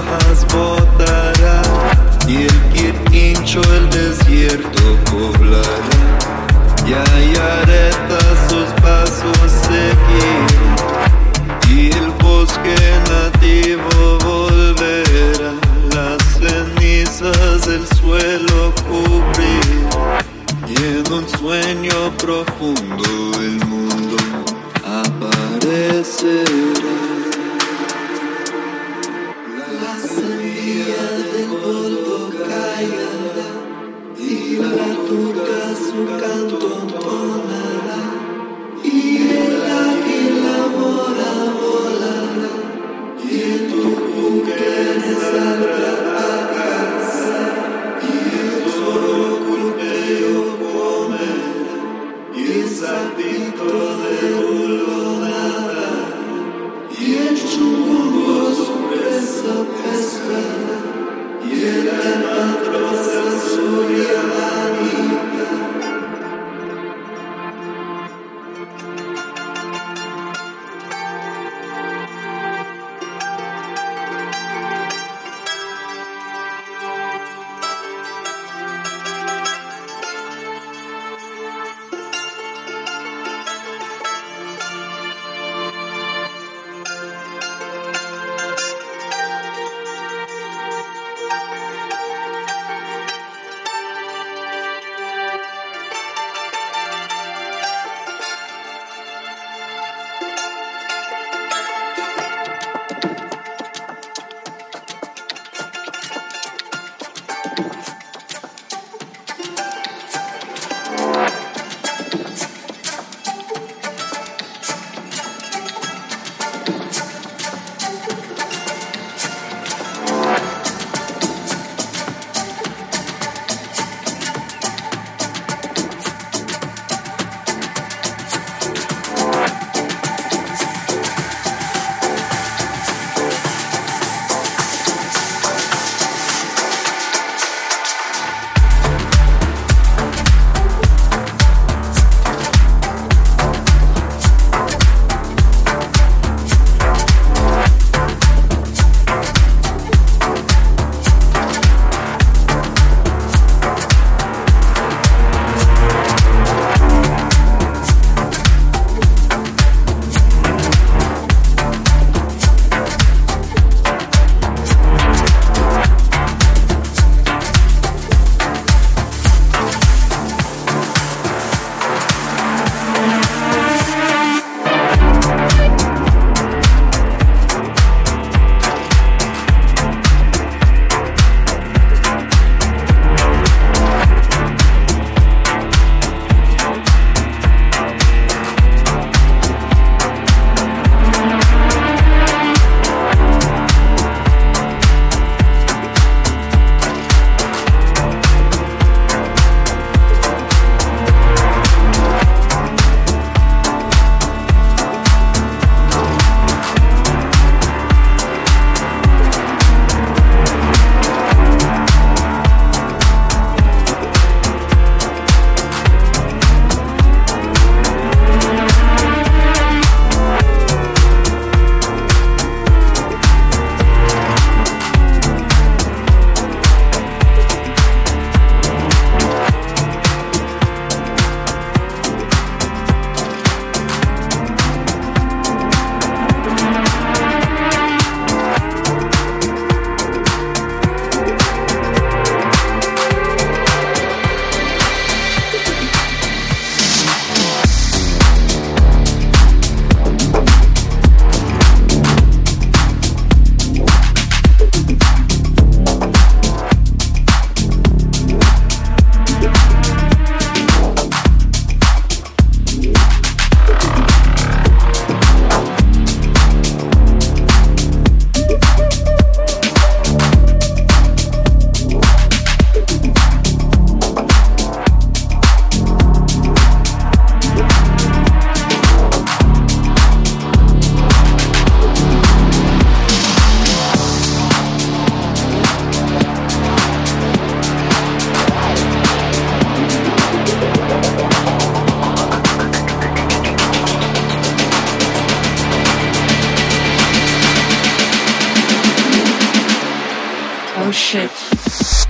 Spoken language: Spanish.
hojas botará y el quirquincho el desierto poblará. Y Ayareta sus pasos seguirá y el bosque nativo volverá. Las cenizas del suelo cubrir y en un sueño profundo Oh, shit.